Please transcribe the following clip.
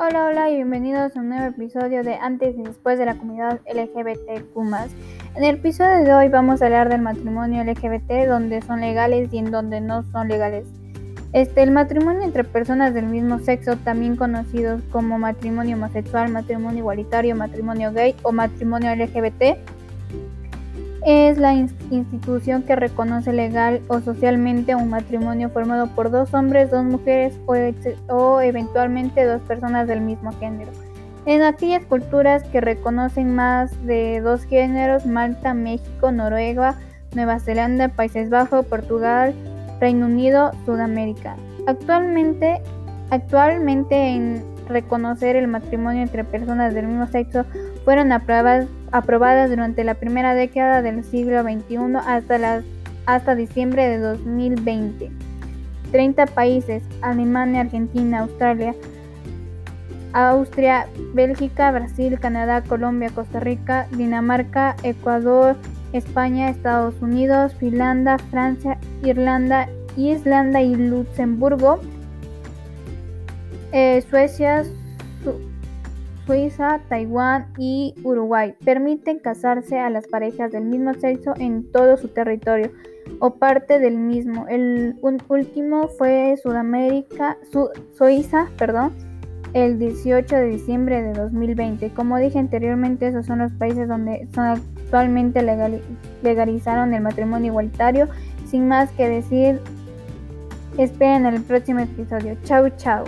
Hola, hola y bienvenidos a un nuevo episodio de Antes y Después de la comunidad LGBTQ. En el episodio de hoy vamos a hablar del matrimonio LGBT, donde son legales y en donde no son legales. Este, el matrimonio entre personas del mismo sexo, también conocidos como matrimonio homosexual, matrimonio igualitario, matrimonio gay o matrimonio LGBT, es la institución que reconoce legal o socialmente un matrimonio formado por dos hombres, dos mujeres o, eventualmente dos personas del mismo género. En aquellas culturas que reconocen más de dos géneros, Malta, México, Noruega, Nueva Zelanda, Países Bajos, Portugal, Reino Unido, Sudamérica. Actualmente, actualmente en reconocer el matrimonio entre personas del mismo sexo fueron aprobadas, aprobadas durante la primera década del siglo XXI hasta, hasta diciembre de 2020. 30 países, Alemania, Argentina, Australia, Austria, Bélgica, Brasil, Canadá, Colombia, Costa Rica, Dinamarca, Ecuador, España, Estados Unidos, Finlandia, Francia, Irlanda, Islanda y Luxemburgo, eh, Suecia, Suiza, Taiwán y Uruguay permiten casarse a las parejas del mismo sexo en todo su territorio o parte del mismo. El último fue Sudamérica, Suiza, perdón, el 18 de diciembre de 2020. Como dije anteriormente, esos son los países donde actualmente legalizaron el matrimonio igualitario. Sin más que decir, esperen el próximo episodio. Chau, chau.